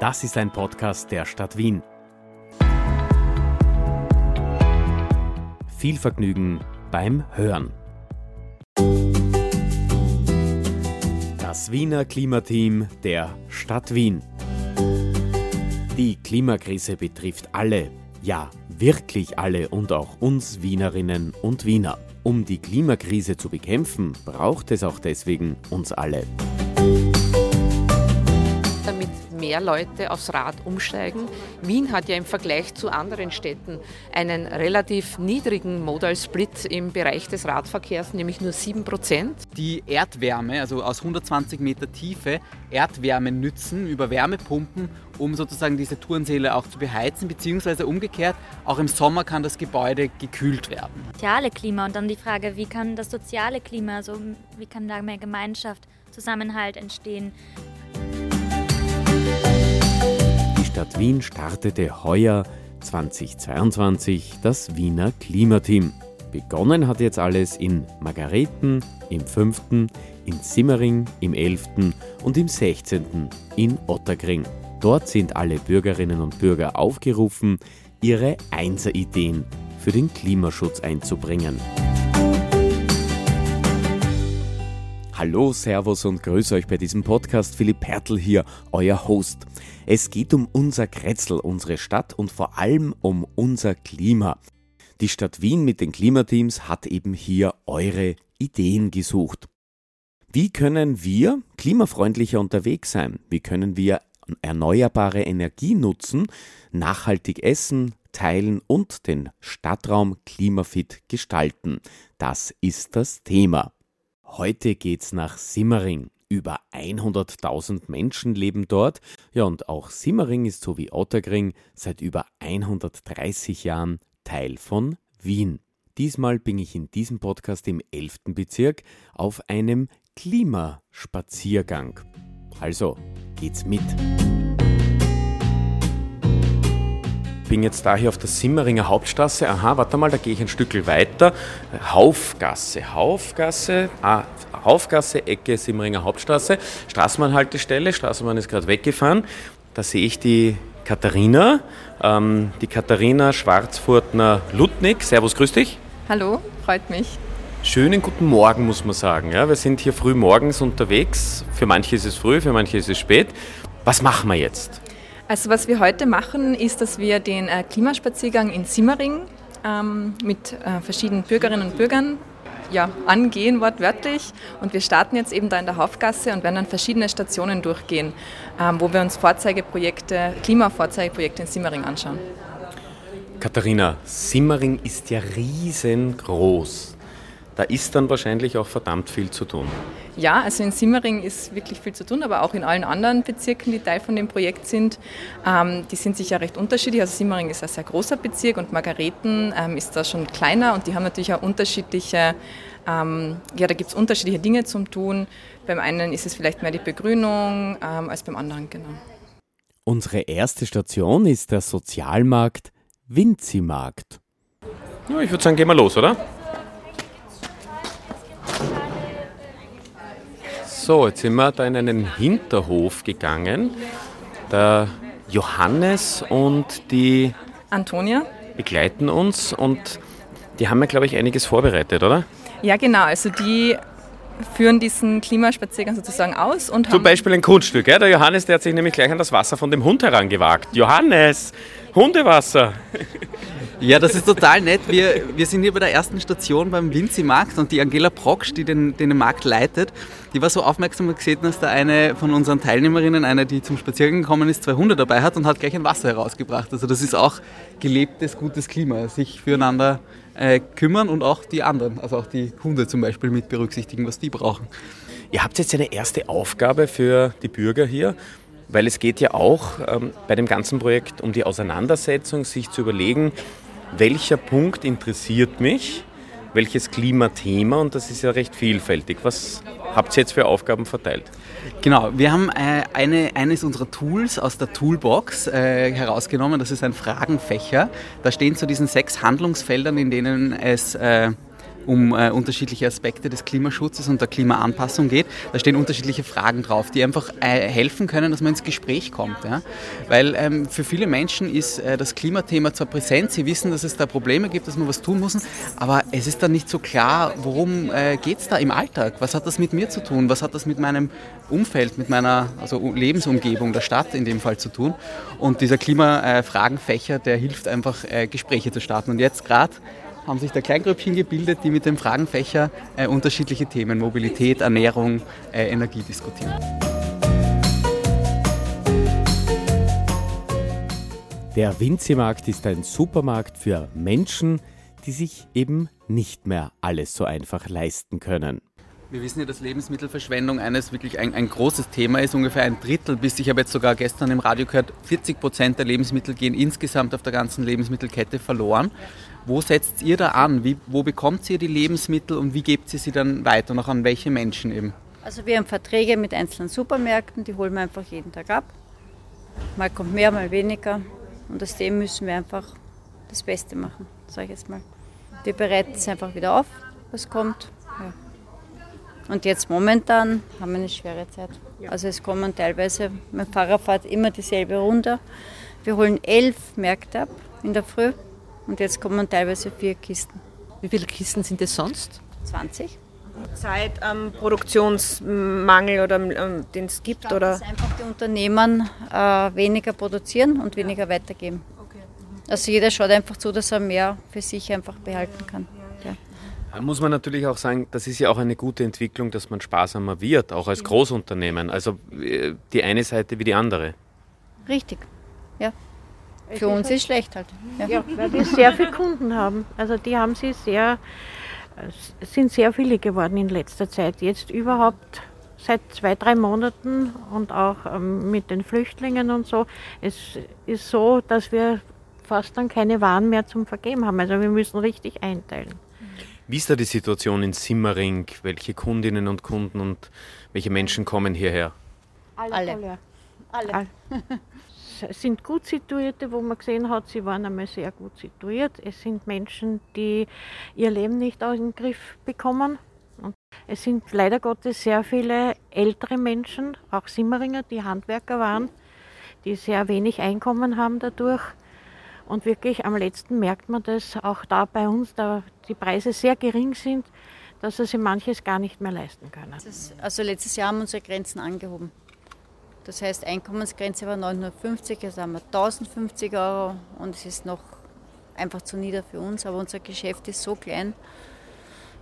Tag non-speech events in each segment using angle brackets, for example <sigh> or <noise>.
Das ist ein Podcast der Stadt Wien. Viel Vergnügen beim Hören. Das Wiener Klimateam der Stadt Wien. Die Klimakrise betrifft alle, ja wirklich alle und auch uns Wienerinnen und Wiener. Um die Klimakrise zu bekämpfen, braucht es auch deswegen uns alle mehr Leute aufs Rad umsteigen. Wien hat ja im Vergleich zu anderen Städten einen relativ niedrigen Modal Split im Bereich des Radverkehrs, nämlich nur 7 Prozent. Die Erdwärme, also aus 120 Meter Tiefe, Erdwärme nützen über Wärmepumpen, um sozusagen diese Turnsäle auch zu beheizen, beziehungsweise umgekehrt, auch im Sommer kann das Gebäude gekühlt werden. Soziale Klima und dann die Frage, wie kann das soziale Klima, also wie kann da mehr Gemeinschaft, Zusammenhalt entstehen? Stadt Wien startete heuer 2022 das Wiener Klimateam. Begonnen hat jetzt alles in Margareten im 5., in Simmering im 11. und im 16. in Otterkring. Dort sind alle Bürgerinnen und Bürger aufgerufen, ihre Einser-Ideen für den Klimaschutz einzubringen. Hallo, Servus und grüße euch bei diesem Podcast. Philipp Pertl hier, euer Host. Es geht um unser Kretzel, unsere Stadt und vor allem um unser Klima. Die Stadt Wien mit den Klimateams hat eben hier eure Ideen gesucht. Wie können wir klimafreundlicher unterwegs sein? Wie können wir erneuerbare Energie nutzen, nachhaltig essen, teilen und den Stadtraum klimafit gestalten? Das ist das Thema. Heute geht's nach Simmering. Über 100.000 Menschen leben dort. Ja, und auch Simmering ist so wie Otterkring seit über 130 Jahren Teil von Wien. Diesmal bin ich in diesem Podcast im 11. Bezirk auf einem Klimaspaziergang. Also, geht's mit bin jetzt da hier auf der Simmeringer Hauptstraße. Aha, warte mal, da gehe ich ein Stück weiter. Haufgasse, Haufgasse, ah, Haufgasse, Ecke Simmeringer Hauptstraße, Straßenbahnhaltestelle, Straßenbahn ist gerade weggefahren. Da sehe ich die Katharina, ähm, die Katharina Schwarzfurtner-Ludnig. Servus, grüß dich. Hallo, freut mich. Schönen guten Morgen, muss man sagen. Ja, wir sind hier früh morgens unterwegs. Für manche ist es früh, für manche ist es spät. Was machen wir jetzt? Also was wir heute machen, ist, dass wir den äh, Klimaspaziergang in Simmering ähm, mit äh, verschiedenen Bürgerinnen und Bürgern ja, angehen, wortwörtlich. Und wir starten jetzt eben da in der Haufgasse und werden dann verschiedene Stationen durchgehen, ähm, wo wir uns Vorzeigeprojekte, Klimavorzeigeprojekte in Simmering anschauen. Katharina, Simmering ist ja riesengroß. Da ist dann wahrscheinlich auch verdammt viel zu tun. Ja, also in Simmering ist wirklich viel zu tun, aber auch in allen anderen Bezirken, die Teil von dem Projekt sind. Ähm, die sind sicher recht unterschiedlich. Also Simmering ist ein sehr großer Bezirk und Margareten ähm, ist da schon kleiner und die haben natürlich auch unterschiedliche, ähm, ja, da gibt es unterschiedliche Dinge zum Tun. Beim einen ist es vielleicht mehr die Begrünung ähm, als beim anderen, genau. Unsere erste Station ist der Sozialmarkt Winzimarkt. Ja, ich würde sagen, gehen wir los, oder? So, jetzt sind wir da in einen Hinterhof gegangen. Der Johannes und die Antonia begleiten uns und die haben ja, glaube ich, einiges vorbereitet, oder? Ja, genau. Also die führen diesen Klimaspaziergang sozusagen aus und Zum Beispiel ein Kunststück. Ja? Der Johannes, der hat sich nämlich gleich an das Wasser von dem Hund herangewagt. Johannes, Hundewasser. Ja, das ist total nett. Wir, wir sind hier bei der ersten Station beim Winzi-Markt und die Angela Brocksch, die den, den Markt leitet, die war so aufmerksam und gesehen, dass da eine von unseren Teilnehmerinnen, eine, die zum Spaziergang gekommen ist, zwei Hunde dabei hat und hat gleich ein Wasser herausgebracht. Also das ist auch gelebtes, gutes Klima, sich füreinander äh, kümmern und auch die anderen, also auch die Hunde zum Beispiel mit berücksichtigen, was die brauchen. Ihr habt jetzt eine erste Aufgabe für die Bürger hier weil es geht ja auch ähm, bei dem ganzen Projekt um die Auseinandersetzung, sich zu überlegen, welcher Punkt interessiert mich, welches Klimathema und das ist ja recht vielfältig. Was habt ihr jetzt für Aufgaben verteilt? Genau, wir haben äh, eine, eines unserer Tools aus der Toolbox äh, herausgenommen, das ist ein Fragenfächer. Da stehen zu diesen sechs Handlungsfeldern, in denen es äh, um äh, unterschiedliche Aspekte des Klimaschutzes und der Klimaanpassung geht. Da stehen unterschiedliche Fragen drauf, die einfach äh, helfen können, dass man ins Gespräch kommt. Ja? Weil ähm, für viele Menschen ist äh, das Klimathema zwar präsent, sie wissen, dass es da Probleme gibt, dass man was tun muss, aber es ist dann nicht so klar, worum äh, geht es da im Alltag? Was hat das mit mir zu tun? Was hat das mit meinem Umfeld, mit meiner also Lebensumgebung, der Stadt in dem Fall zu tun? Und dieser Klimafragenfächer, der hilft einfach, äh, Gespräche zu starten. Und jetzt gerade haben sich da Kleingrüppchen gebildet, die mit dem Fragenfächer äh, unterschiedliche Themen, Mobilität, Ernährung, äh, Energie diskutieren. Der Winzimarkt ist ein Supermarkt für Menschen, die sich eben nicht mehr alles so einfach leisten können. Wir wissen ja, dass Lebensmittelverschwendung eines wirklich ein, ein, großes Thema ist. Ungefähr ein Drittel, bis ich habe jetzt sogar gestern im Radio gehört, 40 Prozent der Lebensmittel gehen insgesamt auf der ganzen Lebensmittelkette verloren. Wo setzt ihr da an? Wie, wo bekommt ihr die Lebensmittel und wie gebt ihr sie dann weiter? Noch an welche Menschen eben? Also wir haben Verträge mit einzelnen Supermärkten, die holen wir einfach jeden Tag ab. Mal kommt mehr, mal weniger. Und aus dem müssen wir einfach das Beste machen, sage ich jetzt mal. Wir bereiten es einfach wieder auf, was kommt. Ja. Und jetzt momentan haben wir eine schwere Zeit. Also es kommen teilweise, mein Fahrer fährt immer dieselbe Runde. Wir holen elf Märkte ab in der Früh und jetzt kommen teilweise vier Kisten. Wie viele Kisten sind es sonst? 20. Zeit am Produktionsmangel oder ähm, den es gibt? Glaube, oder? Dass einfach die Unternehmen äh, weniger produzieren und weniger weitergeben. Also jeder schaut einfach zu, dass er mehr für sich einfach behalten kann. Ja. Da muss man natürlich auch sagen, das ist ja auch eine gute Entwicklung, dass man sparsamer wird, auch als Großunternehmen. Also äh, die eine Seite wie die andere. Richtig. Für uns ist schlecht halt. Ja. ja, weil wir sehr viele Kunden haben. Also die haben sie sehr, sind sehr viele geworden in letzter Zeit. Jetzt überhaupt seit zwei, drei Monaten und auch ähm, mit den Flüchtlingen und so. Es ist so, dass wir fast dann keine Waren mehr zum Vergeben haben. Also wir müssen richtig einteilen. Wie ist da die Situation in Simmering? Welche Kundinnen und Kunden und welche Menschen kommen hierher? Alle. Alle. Alle. Es sind gut situierte, wo man gesehen hat, sie waren einmal sehr gut situiert. Es sind Menschen, die ihr Leben nicht aus dem Griff bekommen. Und es sind leider Gottes sehr viele ältere Menschen, auch Simmeringer, die Handwerker waren, die sehr wenig Einkommen haben dadurch. Und wirklich am letzten merkt man das auch da bei uns, da die Preise sehr gering sind, dass sie manches gar nicht mehr leisten können. Also letztes Jahr haben unsere Grenzen angehoben. Das heißt, Einkommensgrenze war 950, jetzt haben wir 1050 Euro und es ist noch einfach zu nieder für uns. Aber unser Geschäft ist so klein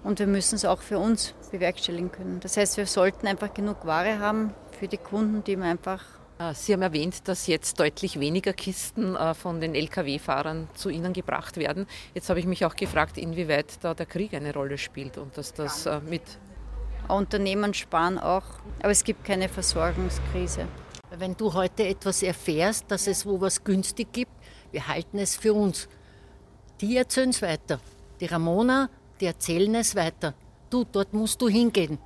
und wir müssen es auch für uns bewerkstelligen können. Das heißt, wir sollten einfach genug Ware haben für die Kunden, die wir einfach. Äh, Sie haben erwähnt, dass jetzt deutlich weniger Kisten äh, von den Lkw-Fahrern zu Ihnen gebracht werden. Jetzt habe ich mich auch gefragt, inwieweit da der Krieg eine Rolle spielt und dass das äh, mit Unternehmen sparen auch, aber es gibt keine Versorgungskrise. Wenn du heute etwas erfährst, dass es wo was günstig gibt, wir halten es für uns. Die erzählen es weiter. Die Ramona, die erzählen es weiter. Du, dort musst du hingehen.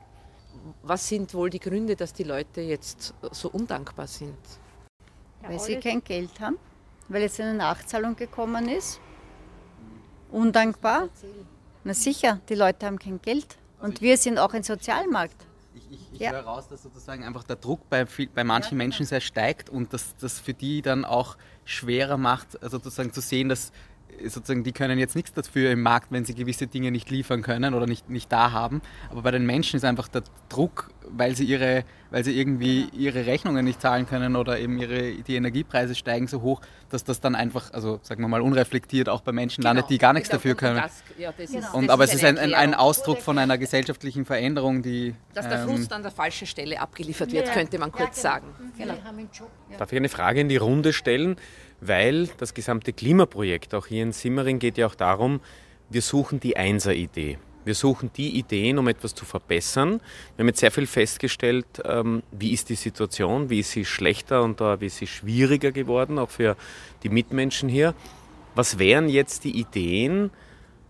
Was sind wohl die Gründe, dass die Leute jetzt so undankbar sind? Weil sie kein Geld haben, weil jetzt eine Nachzahlung gekommen ist. Undankbar? Na sicher, die Leute haben kein Geld. Und wir sind auch ein Sozialmarkt. Ich, ich, ich ja. höre raus, dass sozusagen einfach der Druck bei, bei manchen Menschen sehr steigt und dass das für die dann auch schwerer macht, also sozusagen zu sehen, dass sozusagen, die können jetzt nichts dafür im Markt, wenn sie gewisse Dinge nicht liefern können oder nicht, nicht da haben. Aber bei den Menschen ist einfach der Druck, weil sie ihre, weil sie irgendwie ihre Rechnungen nicht zahlen können oder eben ihre, die Energiepreise steigen so hoch, dass das dann einfach, also sagen wir mal, unreflektiert auch bei Menschen genau, landet, die gar nichts genau, dafür können. Das, ja, das genau. und, aber es ist ein, ein, ein, Ausdruck von einer gesellschaftlichen Veränderung, die. Dass der Frust ähm, an der falschen Stelle abgeliefert wird, ja, könnte man kurz ja, genau. sagen. Genau. Darf ich eine Frage in die Runde stellen? Weil das gesamte Klimaprojekt auch hier in Simmering geht ja auch darum, wir suchen die Einser-Idee. Wir suchen die Ideen, um etwas zu verbessern. Wir haben jetzt sehr viel festgestellt, ähm, wie ist die Situation, wie ist sie schlechter und wie ist sie schwieriger geworden, auch für die Mitmenschen hier. Was wären jetzt die Ideen,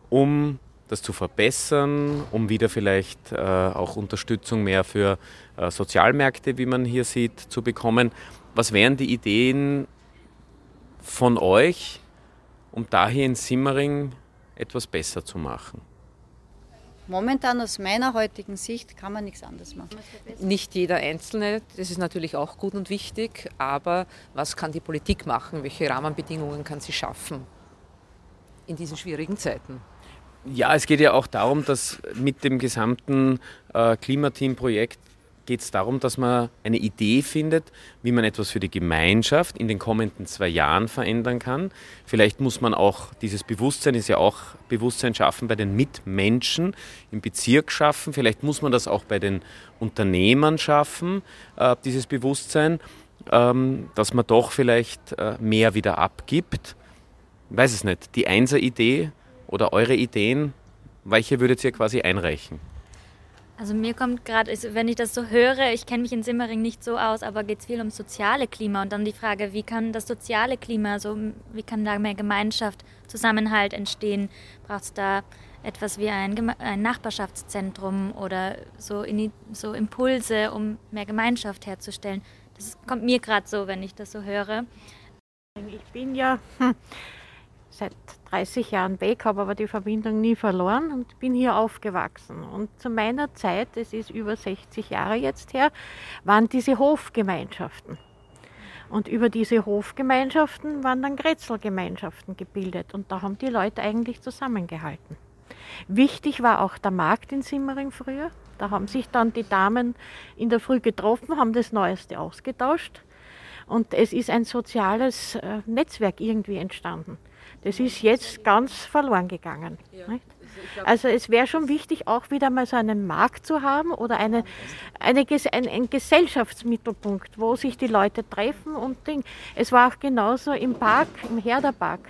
um das zu verbessern, um wieder vielleicht äh, auch Unterstützung mehr für äh, Sozialmärkte, wie man hier sieht, zu bekommen? Was wären die Ideen, von euch, um da hier in Simmering etwas besser zu machen? momentan aus meiner heutigen Sicht kann man nichts anderes machen. Nicht jeder Einzelne, das ist natürlich auch gut und wichtig, aber was kann die Politik machen? Welche Rahmenbedingungen kann sie schaffen in diesen schwierigen Zeiten? Ja, es geht ja auch darum, dass mit dem gesamten äh, Klimateam-Projekt geht es darum, dass man eine Idee findet, wie man etwas für die Gemeinschaft in den kommenden zwei Jahren verändern kann. Vielleicht muss man auch dieses Bewusstsein, ist ja auch Bewusstsein schaffen bei den Mitmenschen im Bezirk schaffen. Vielleicht muss man das auch bei den Unternehmern schaffen, äh, dieses Bewusstsein, ähm, dass man doch vielleicht äh, mehr wieder abgibt. Ich weiß es nicht. Die Einser-Idee oder eure Ideen, welche würdet ihr quasi einreichen? Also mir kommt gerade, wenn ich das so höre, ich kenne mich in Simmering nicht so aus, aber geht es viel um soziale Klima und dann die Frage, wie kann das soziale Klima, so wie kann da mehr Gemeinschaft, Zusammenhalt entstehen? Braucht es da etwas wie ein, ein, Nachbarschaftszentrum oder so, in, so Impulse, um mehr Gemeinschaft herzustellen? Das kommt mir gerade so, wenn ich das so höre. Ich bin ja hm, seit 30 Jahren weg, habe aber die Verbindung nie verloren und bin hier aufgewachsen. Und zu meiner Zeit, es ist über 60 Jahre jetzt her, waren diese Hofgemeinschaften. Und über diese Hofgemeinschaften waren dann Grätzelgemeinschaften gebildet und da haben die Leute eigentlich zusammengehalten. Wichtig war auch der Markt in Simmering früher. Da haben sich dann die Damen in der Früh getroffen, haben das Neueste ausgetauscht und es ist ein soziales äh, Netzwerk irgendwie entstanden. Das ist jetzt ganz verloren gegangen. Also es wäre schon wichtig, auch wieder mal so einen Markt zu haben oder eine, eine, ein, ein Gesellschaftsmittelpunkt, wo sich die Leute treffen und Ding. Es war auch genauso im Park, im Herderpark.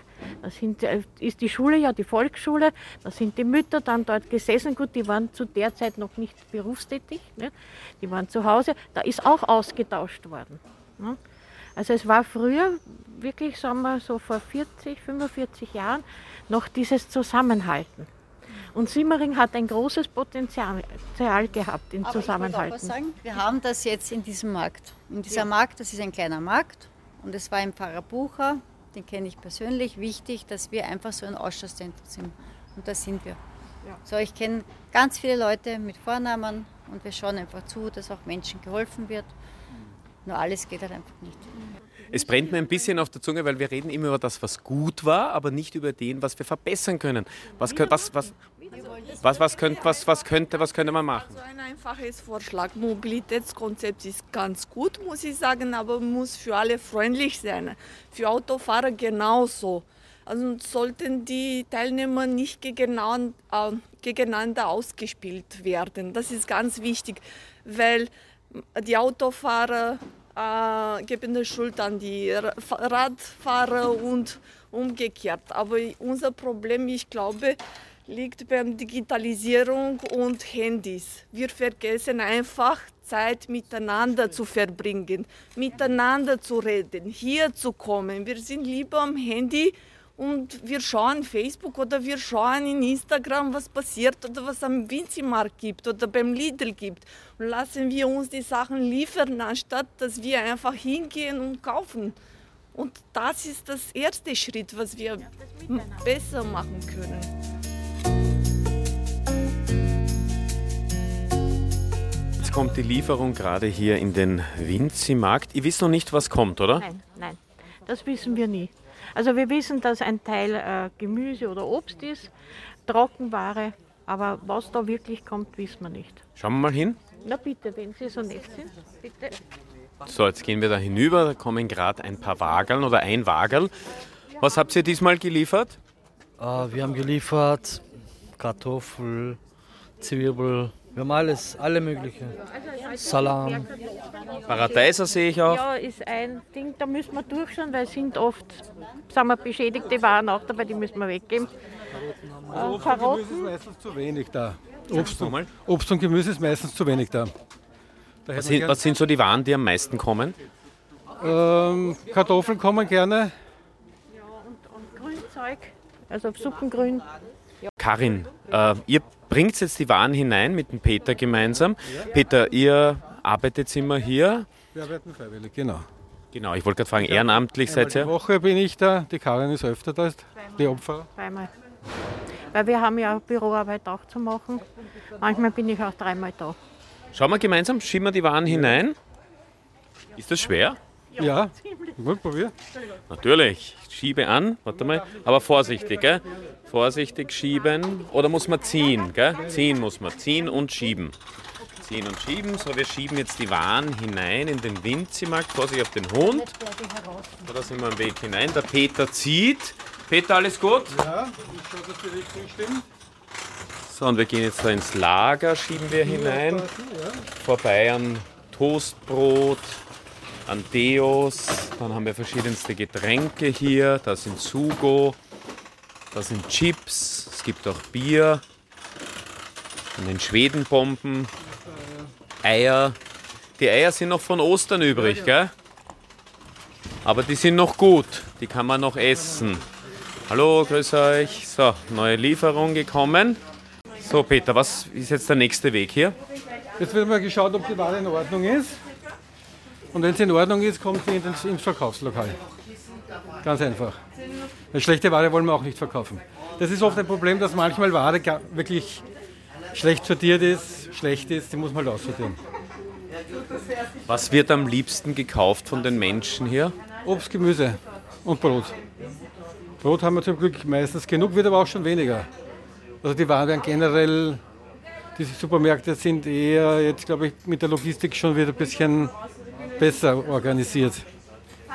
Da sind, äh, ist die Schule ja die Volksschule, da sind die Mütter dann dort gesessen. Gut, die waren zu der Zeit noch nicht berufstätig, ne? die waren zu Hause. Da ist auch ausgetauscht worden. Ne? Also es war früher wirklich, sagen wir so vor 40, 45 Jahren, noch dieses Zusammenhalten. Und Simmering hat ein großes Potenzial gehabt im Aber Zusammenhalten. Ich sagen, wir haben das jetzt in diesem Markt. In dieser ja. Markt, das ist ein kleiner Markt und es war im Pfarrer Bucher, den kenne ich persönlich, wichtig, dass wir einfach so ein Ausschauszentrum sind. Und da sind wir. Ja. So, ich kenne ganz viele Leute mit Vornamen und wir schauen einfach zu, dass auch Menschen geholfen wird. Nur alles geht halt einfach nicht. Es brennt mir ein bisschen auf der Zunge, weil wir reden immer über das, was gut war, aber nicht über den, was wir verbessern können. Was, was, was, was, was, könnt, was, was, könnte, was könnte man machen? Also ein einfaches Vorschlag. Mobilitätskonzept ist ganz gut, muss ich sagen, aber muss für alle freundlich sein. Für Autofahrer genauso. Also sollten die Teilnehmer nicht gegeneinander, äh, gegeneinander ausgespielt werden. Das ist ganz wichtig, weil die Autofahrer äh, geben die Schuld an die Radfahrer und umgekehrt. Aber unser Problem, ich glaube, liegt beim Digitalisierung und Handys. Wir vergessen einfach Zeit miteinander zu verbringen, miteinander zu reden, hier zu kommen. Wir sind lieber am Handy und wir schauen Facebook oder wir schauen in Instagram, was passiert oder was am Winzimarkt gibt oder beim Lidl gibt. Und lassen wir uns die Sachen liefern, anstatt dass wir einfach hingehen und kaufen. Und das ist das erste Schritt, was wir besser machen können. Jetzt kommt die Lieferung gerade hier in den Winzimarkt. Ihr wisst noch nicht, was kommt, oder? Nein, nein, das wissen wir nie. Also wir wissen, dass ein Teil äh, Gemüse oder Obst ist, Trockenware, aber was da wirklich kommt, wissen wir nicht. Schauen wir mal hin. Na bitte, wenn Sie so nett sind, bitte. So, jetzt gehen wir da hinüber. Da kommen gerade ein paar Wageln oder ein Wagel. Was habt ihr diesmal geliefert? Uh, wir haben geliefert Kartoffel, Zwiebel, wir haben alles, alle möglichen. Salam. Paradeiser sehe ich auch. Ja, ist ein Ding, da müssen wir durchschauen, weil es sind oft sagen wir, beschädigte Waren auch dabei, die müssen wir weggeben. Also Obst und Gemüse ist meistens zu wenig da. Obst und, Obst und Gemüse ist meistens zu wenig da. da was, sind, was sind so die Waren, die am meisten kommen? Ähm, Kartoffeln kommen gerne. Ja, und, und Grünzeug, also Suppengrün. Ja. Karin, äh, ihr bringt jetzt die Waren hinein mit dem Peter gemeinsam. Peter, ihr arbeitet immer hier? Wir arbeiten freiwillig, genau. Genau, ich wollte gerade fragen, ehrenamtlich seid ihr? Die Woche bin ich da, die Karin ist öfter da, die Opfer. Zweimal. Weil wir haben ja Büroarbeit auch zu machen. Manchmal bin ich auch dreimal da. Schauen wir gemeinsam, schieben wir die Waren hinein. Ist das schwer? Ja, gut, probier. Natürlich. Schiebe an, warte mal. Aber vorsichtig, gell? Vorsichtig schieben. Oder muss man ziehen, gell? Ziehen muss man. Ziehen und schieben. Ziehen und schieben. So, wir schieben jetzt die Waren hinein in den Winzimarkt. Vorsicht auf den Hund. So, da sind wir am Weg hinein. Der Peter zieht. Peter, alles gut? Ja, ich schaue, dass die Richtung stimmt. So, und wir gehen jetzt da ins Lager, schieben wir hinein. Vorbei an Toastbrot, an Deos. Dann haben wir verschiedenste Getränke hier. Da sind Sugo, da sind Chips, es gibt auch Bier. Von den Schwedenbomben, Eier. Die Eier sind noch von Ostern übrig, gell? Aber die sind noch gut, die kann man noch essen. Hallo, grüß euch. So, neue Lieferung gekommen. So, Peter, was ist jetzt der nächste Weg hier? Jetzt wird mal geschaut, ob die Ware in Ordnung ist. Und wenn sie in Ordnung ist, kommt sie in den- ins Verkaufslokal. Ganz einfach. Eine schlechte Ware wollen wir auch nicht verkaufen. Das ist oft ein Problem, dass manchmal Ware wirklich schlecht sortiert ist, schlecht ist, die muss man halt aussortieren. Was wird am liebsten gekauft von den Menschen hier? Obst, Gemüse und Brot. Brot haben wir zum Glück meistens genug, wird aber auch schon weniger. Also die Waren werden generell, diese Supermärkte sind eher jetzt, glaube ich, mit der Logistik schon wieder ein bisschen besser organisiert.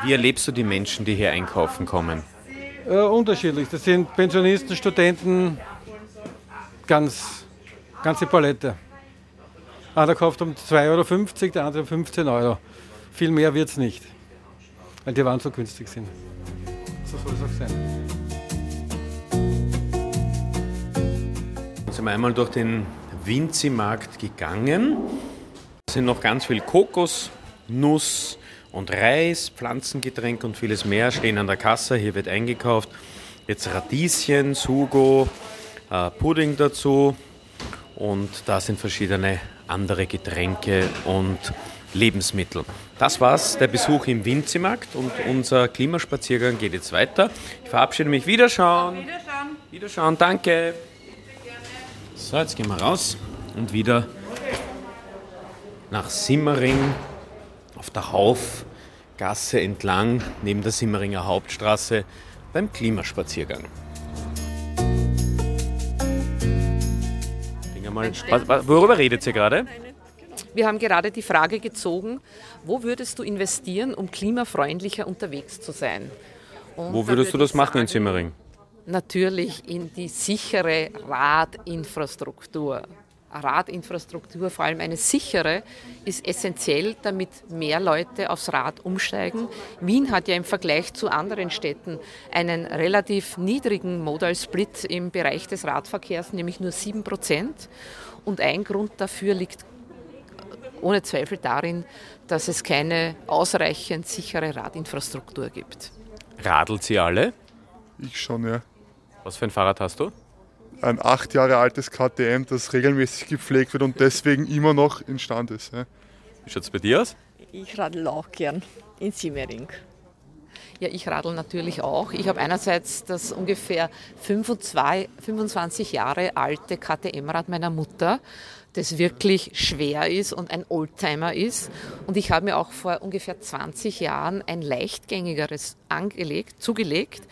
Wie erlebst du die Menschen, die hier einkaufen kommen? Äh, unterschiedlich. Das sind Pensionisten, Studenten, ganz, ganze Palette. Einer kauft um 2,50 Euro, der andere um 15 Euro. Viel mehr wird es nicht, weil die Waren so günstig sind. So soll es auch sein. Sind wir einmal durch den Winzi-Markt gegangen. Es sind noch ganz viel Kokos, Nuss und Reis, Pflanzengetränk und vieles mehr stehen an der Kasse. Hier wird eingekauft. Jetzt Radieschen, Sugo, äh, Pudding dazu und da sind verschiedene andere Getränke und Lebensmittel. Das war's, der Besuch im Winzimarkt und unser Klimaspaziergang geht jetzt weiter. Ich verabschiede mich. Wiederschauen. Wiederschauen. Wiederschauen, danke. So, jetzt gehen wir raus und wieder nach Simmering auf der Haufgasse entlang neben der Simmeringer Hauptstraße beim Klimaspaziergang. Was- Worüber redet ihr gerade? Wir haben gerade die Frage gezogen, wo würdest du investieren, um klimafreundlicher unterwegs zu sein? Und Wo würdest du das ich machen in sagen, Simmering? Natürlich in die sichere Radinfrastruktur. Radinfrastruktur, vor allem eine sichere, ist essentiell, damit mehr Leute aufs Rad umsteigen. Wien hat ja im Vergleich zu anderen Städten einen relativ niedrigen Modal Split im Bereich des Radverkehrs, nämlich nur 7 Prozent. Und ein Grund dafür liegt ohne Zweifel darin, dass es keine ausreichend sichere Radinfrastruktur gibt. Radelt sie alle? Ich schon, ja. Was für ein Fahrrad hast du? Ein acht Jahre altes KTM, das regelmäßig gepflegt wird und deswegen immer noch instand ist. Ja. Wie schaut es bei dir aus? Ich radel auch gern in Simmering. Ja, ich radel natürlich auch. Ich habe einerseits das ungefähr 25, 25 Jahre alte KTM-Rad meiner Mutter, das wirklich schwer ist und ein Oldtimer ist. Und ich habe mir auch vor ungefähr 20 Jahren ein leichtgängigeres angelegt, zugelegt.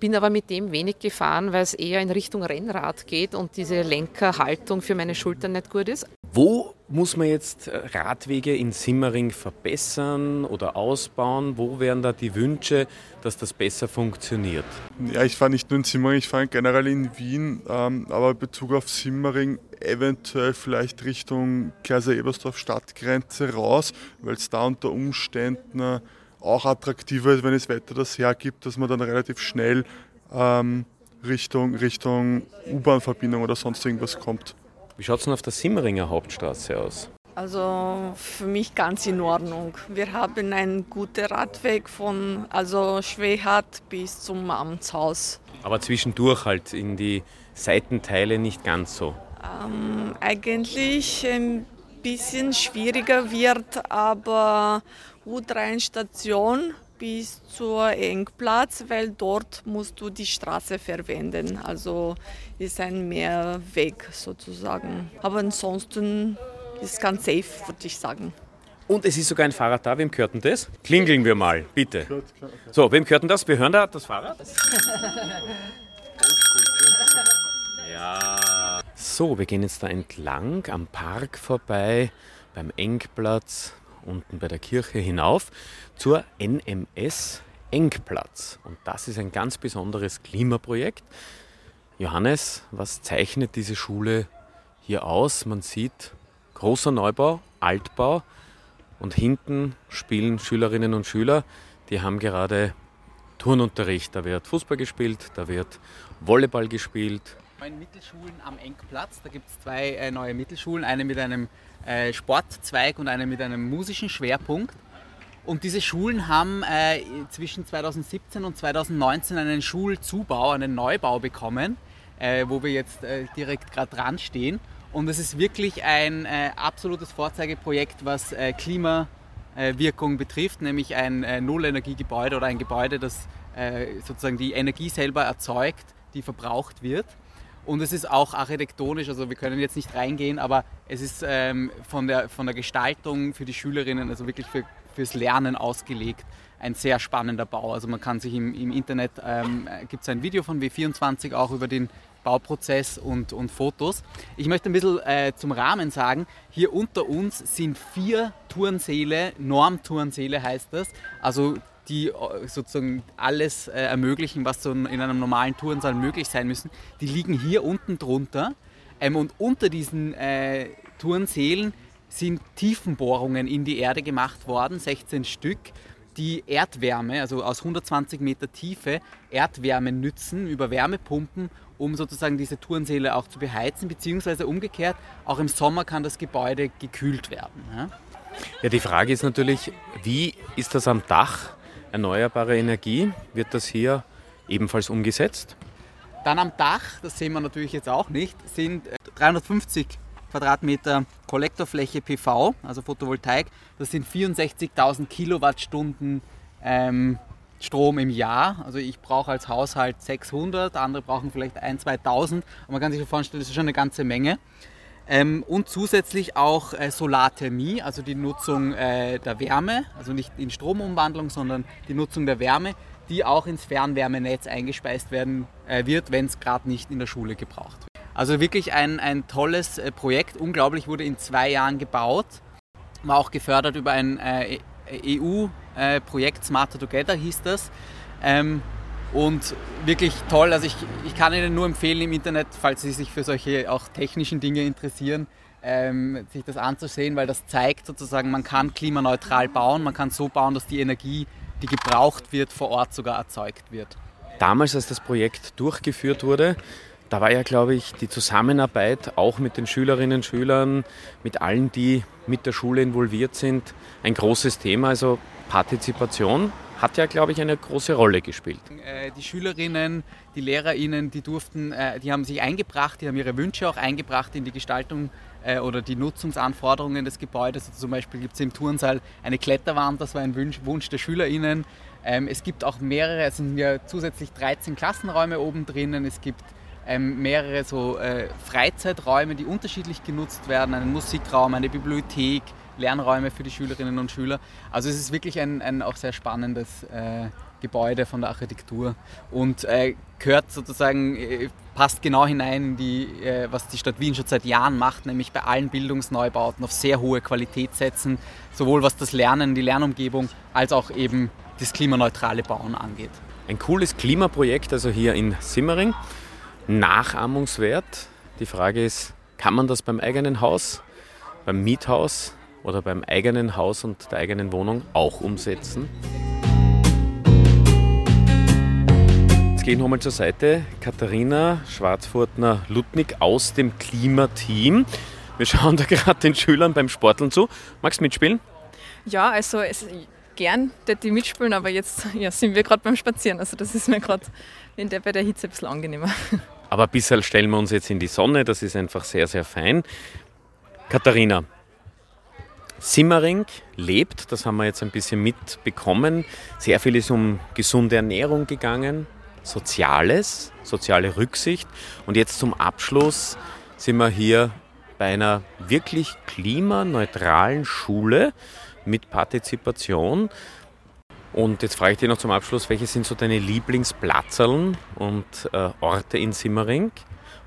Bin aber mit dem wenig gefahren, weil es eher in Richtung Rennrad geht und diese Lenkerhaltung für meine Schultern nicht gut ist. Wo muss man jetzt äh, Radwege in Simmering verbessern oder ausbauen? Wo wären da die Wünsche, dass das besser funktioniert? Ja, ich fahre nicht nur in Simmering, ich fahre generell in Wien, ähm, aber in Bezug auf Simmering eventuell vielleicht Richtung Kaiser-Ebersdorf Stadtgrenze raus, weil es da unter Umständen äh, auch attraktiver ist, wenn das Wetter das hergibt, dass man dann relativ schnell ähm, Richtung, Richtung U-Bahn-Verbindung oder sonst irgendwas kommt. Wie schaut es denn auf der Simmeringer Hauptstraße aus? Also für mich ganz in Ordnung. Wir haben einen guten Radweg von also Schwehat bis zum Amtshaus. Aber zwischendurch halt in die Seitenteile nicht ganz so. Ähm, eigentlich ein bisschen schwieriger wird, aber U3-Station bis zur Engplatz, weil dort musst du die Straße verwenden. Also ist ein Mehrweg sozusagen. Aber ansonsten ist es ganz safe, würde ich sagen. Und es ist sogar ein Fahrrad da. Wem gehört denn das? Klingeln wir mal, bitte. So, wem gehört denn das? Wir hören da das Fahrrad. <laughs> Ja. So, wir gehen jetzt da entlang am Park vorbei, beim Engplatz, unten bei der Kirche hinauf zur NMS Engplatz. Und das ist ein ganz besonderes Klimaprojekt. Johannes, was zeichnet diese Schule hier aus? Man sieht großer Neubau, Altbau und hinten spielen Schülerinnen und Schüler, die haben gerade Turnunterricht. Da wird Fußball gespielt, da wird Volleyball gespielt. In Mittelschulen am Engplatz, da gibt es zwei äh, neue Mittelschulen, eine mit einem äh, Sportzweig und eine mit einem musischen Schwerpunkt. Und diese Schulen haben äh, zwischen 2017 und 2019 einen Schulzubau, einen Neubau bekommen, äh, wo wir jetzt äh, direkt gerade dran stehen. Und es ist wirklich ein äh, absolutes Vorzeigeprojekt, was Klimawirkung betrifft, nämlich ein Nullenergiegebäude oder ein Gebäude, das sozusagen die Energie selber erzeugt, die verbraucht wird. Und es ist auch architektonisch, also wir können jetzt nicht reingehen, aber es ist ähm, von, der, von der Gestaltung für die Schülerinnen, also wirklich für, fürs Lernen ausgelegt, ein sehr spannender Bau. Also man kann sich im, im Internet, ähm, gibt es ein Video von W24 auch über den Bauprozess und, und Fotos. Ich möchte ein bisschen äh, zum Rahmen sagen, hier unter uns sind vier Turnsäle, Normturnsäle heißt das, also die äh, sozusagen alles äh, ermöglichen, was so in einem normalen Turnsaal möglich sein müssen. Die liegen hier unten drunter ähm, und unter diesen äh, Turnsälen sind Tiefenbohrungen in die Erde gemacht worden, 16 Stück die Erdwärme, also aus 120 Meter Tiefe, Erdwärme nützen über Wärmepumpen, um sozusagen diese Turnsäle auch zu beheizen, beziehungsweise umgekehrt, auch im Sommer kann das Gebäude gekühlt werden. Ja, ja die Frage ist natürlich, wie ist das am Dach? Erneuerbare Energie, wird das hier ebenfalls umgesetzt? Dann am Dach, das sehen wir natürlich jetzt auch nicht, sind 350 Quadratmeter Kollektorfläche PV, also Photovoltaik. Das sind 64.000 Kilowattstunden ähm, Strom im Jahr. Also ich brauche als Haushalt 600, andere brauchen vielleicht 1.000, 2.000. Und man kann sich vorstellen, das ist schon eine ganze Menge. Ähm, und zusätzlich auch äh, Solarthermie, also die Nutzung äh, der Wärme, also nicht in Stromumwandlung, sondern die Nutzung der Wärme, die auch ins Fernwärmenetz eingespeist werden äh, wird, wenn es gerade nicht in der Schule gebraucht wird. Also wirklich ein, ein tolles äh, Projekt, unglaublich, wurde in zwei Jahren gebaut, war auch gefördert über ein äh, EU-Projekt Smarter Together hieß das. Ähm, und wirklich toll, also ich, ich kann Ihnen nur empfehlen im Internet, falls Sie sich für solche auch technischen Dinge interessieren, ähm, sich das anzusehen, weil das zeigt sozusagen, man kann klimaneutral bauen, man kann so bauen, dass die Energie, die gebraucht wird, vor Ort sogar erzeugt wird. Damals, als das Projekt durchgeführt wurde, da war ja, glaube ich, die Zusammenarbeit auch mit den Schülerinnen und Schülern, mit allen, die mit der Schule involviert sind, ein großes Thema. Also Partizipation hat ja, glaube ich, eine große Rolle gespielt. Äh, die Schülerinnen, die LehrerInnen, die durften, äh, die haben sich eingebracht, die haben ihre Wünsche auch eingebracht in die Gestaltung äh, oder die Nutzungsanforderungen des Gebäudes. Also zum Beispiel gibt es im Turnsaal eine Kletterwand, das war ein Wunsch, der SchülerInnen. Ähm, es gibt auch mehrere, es sind ja zusätzlich 13 Klassenräume oben drinnen. Es gibt ähm, mehrere so Freizeiträume, die unterschiedlich genutzt werden, einen Musikraum, eine Bibliothek, Lernräume für die Schülerinnen und Schüler. Also es ist wirklich ein, ein auch sehr spannendes äh, Gebäude von der Architektur und äh, gehört sozusagen, äh, passt genau hinein, die, äh, was die Stadt Wien schon seit Jahren macht, nämlich bei allen Bildungsneubauten auf sehr hohe Qualität setzen, sowohl was das Lernen, die Lernumgebung, als auch eben das klimaneutrale Bauen angeht. Ein cooles Klimaprojekt, also hier in Simmering, nachahmungswert. Die Frage ist, kann man das beim eigenen Haus, beim Miethaus oder beim eigenen Haus und der eigenen Wohnung auch umsetzen. Jetzt gehen wir mal zur Seite. Katharina Schwarzfurtner-Lutnig aus dem Klimateam. Wir schauen da <laughs> gerade den Schülern beim Sporteln zu. Magst du mitspielen? Ja, also es, gern ich mitspielen, aber jetzt ja, sind wir gerade beim Spazieren. Also das ist mir gerade bei der Hitze ein bisschen angenehmer. Aber bisschen stellen wir uns jetzt in die Sonne, das ist einfach sehr, sehr fein. Katharina, Simmering lebt, das haben wir jetzt ein bisschen mitbekommen. Sehr viel ist um gesunde Ernährung gegangen, Soziales, soziale Rücksicht. Und jetzt zum Abschluss sind wir hier bei einer wirklich klimaneutralen Schule mit Partizipation. Und jetzt frage ich dich noch zum Abschluss, welche sind so deine Lieblingsplatzerln und äh, Orte in Simmering?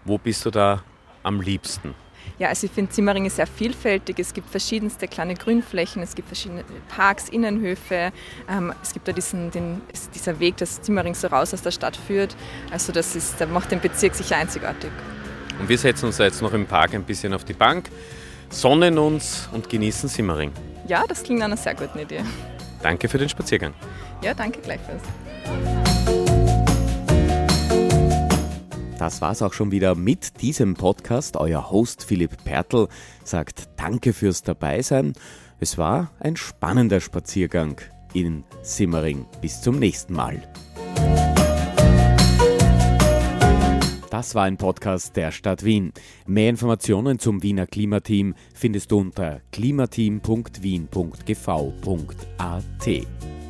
Wo bist du da am liebsten? Ja, also ich finde, Simmering ist sehr vielfältig. Es gibt verschiedenste kleine Grünflächen, es gibt verschiedene Parks, Innenhöfe. Ähm, es gibt da diesen, den, dieser Weg, dass Simmering so raus aus der Stadt führt. Also das ist, der macht den Bezirk sicher einzigartig. Und wir setzen uns jetzt noch im Park ein bisschen auf die Bank, sonnen uns und genießen Simmering. Ja, das klingt nach einer sehr guten Idee. Danke für den Spaziergang. Ja, danke gleichfalls. Das war's auch schon wieder mit diesem Podcast. Euer Host Philipp Pertl sagt Danke fürs Dabeisein. Es war ein spannender Spaziergang in Simmering. Bis zum nächsten Mal. Das war ein Podcast der Stadt Wien. Mehr Informationen zum Wiener Klimateam findest du unter klimateam.wien.gv.at.